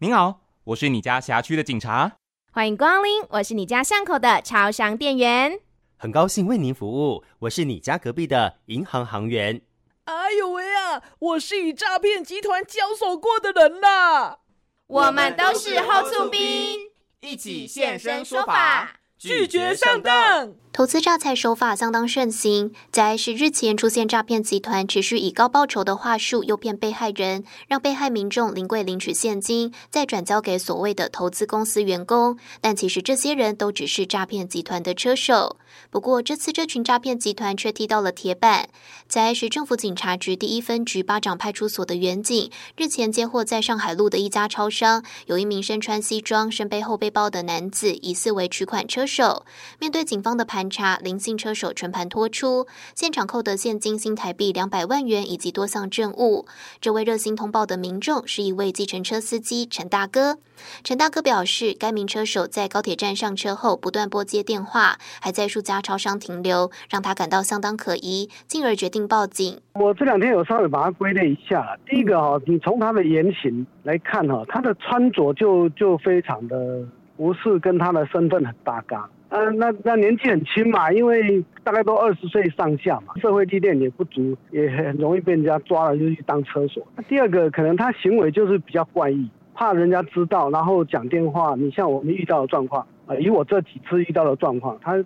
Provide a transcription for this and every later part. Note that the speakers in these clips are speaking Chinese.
您好，我是你家辖区的警察。欢迎光临，我是你家巷口的超商店员。很高兴为您服务，我是你家隔壁的银行行员。哎呦喂啊，我是与诈骗集团交手过的人啦。我们都是后促兵，一起现身说法。拒绝上当，投资诈财手法相当盛行。嘉义市日前出现诈骗集团持续以高报酬的话术诱骗被害人，让被害民众临柜领取现金，再转交给所谓的投资公司员工。但其实这些人都只是诈骗集团的车手。不过这次这群诈骗集团却踢到了铁板。嘉义市政府警察局第一分局八掌派出所的员警日前接获在上海路的一家超商，有一名身穿西装、身背后背包的男子，疑似为取款车手。面对警方的盘查，林姓车手全盘托出，现场扣得现金新台币两百万元以及多项证物。这位热心通报的民众是一位计程车司机陈大哥。陈大哥表示，该名车手在高铁站上车后不断拨接电话，还在数家超商停留，让他感到相当可疑，进而决定报警。我这两天有稍微把它归类一下，第一个哈，你从他的言行来看哈，他的穿着就就非常的不是跟他的身份很搭嘎。那、那那年纪很轻嘛，因为大概都二十岁上下嘛，社会历练也不足，也很容易被人家抓了就去当车手。第二个，可能他行为就是比较怪异，怕人家知道，然后讲电话。你像我们遇到的状况啊，以我这几次遇到的状况，他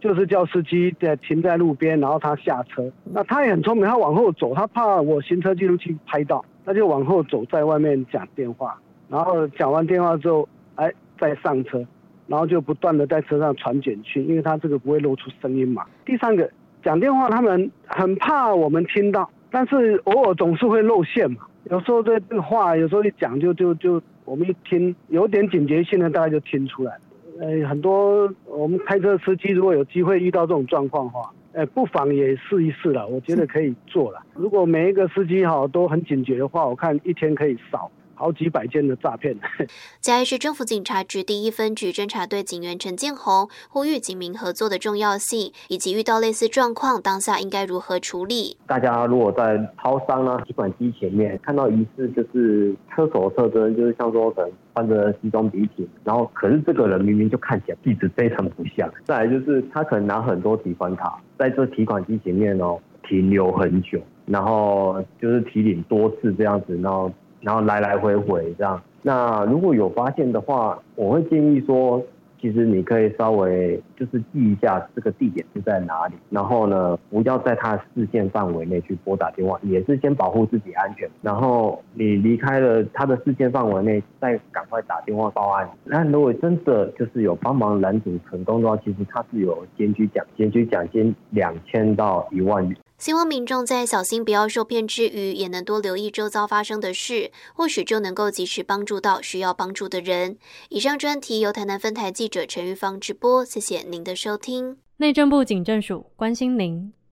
就是叫司机在停在路边，然后他下车。那他也很聪明，他往后走，他怕我行车记录器拍到，他就往后走，在外面讲电话，然后讲完电话之后，哎，再上车。然后就不断的在车上传简讯，因为他这个不会露出声音嘛。第三个讲电话，他们很怕我们听到，但是偶尔总是会露馅嘛。有时候这个话，有时候一讲就就就我们一听有点警觉性的，大概就听出来。呃，很多我们开车司机如果有机会遇到这种状况的话，呃，不妨也试一试了，我觉得可以做了。如果每一个司机哈都很警觉的话，我看一天可以少。好几百件的诈骗。嘉义市政府警察局第一分局侦查队警员陈建宏呼吁警民合作的重要性，以及遇到类似状况当下应该如何处理。大家如果在超商啊提款机前面看到疑似就是车手的特征，就是像说可能穿着西装笔挺，然后可是这个人明明就看起来气质非常不像。再来就是他可能拿很多提款卡在这提款机前面哦停留很久，然后就是提领多次这样子，然后。然后来来回回这样，那如果有发现的话，我会建议说，其实你可以稍微就是记一下这个地点是在哪里，然后呢，不要在他视线范围内去拨打电话，也是先保护自己安全。然后你离开了他的视线范围内，再赶快打电话报案。那如果真的就是有帮忙拦阻成功的话，其实他是有检举奖，检举奖金两千到一万。希望民众在小心不要受骗之余，也能多留意周遭发生的事，或许就能够及时帮助到需要帮助的人。以上专题由台南分台记者陈玉芳直播，谢谢您的收听。内政部警政署关心您。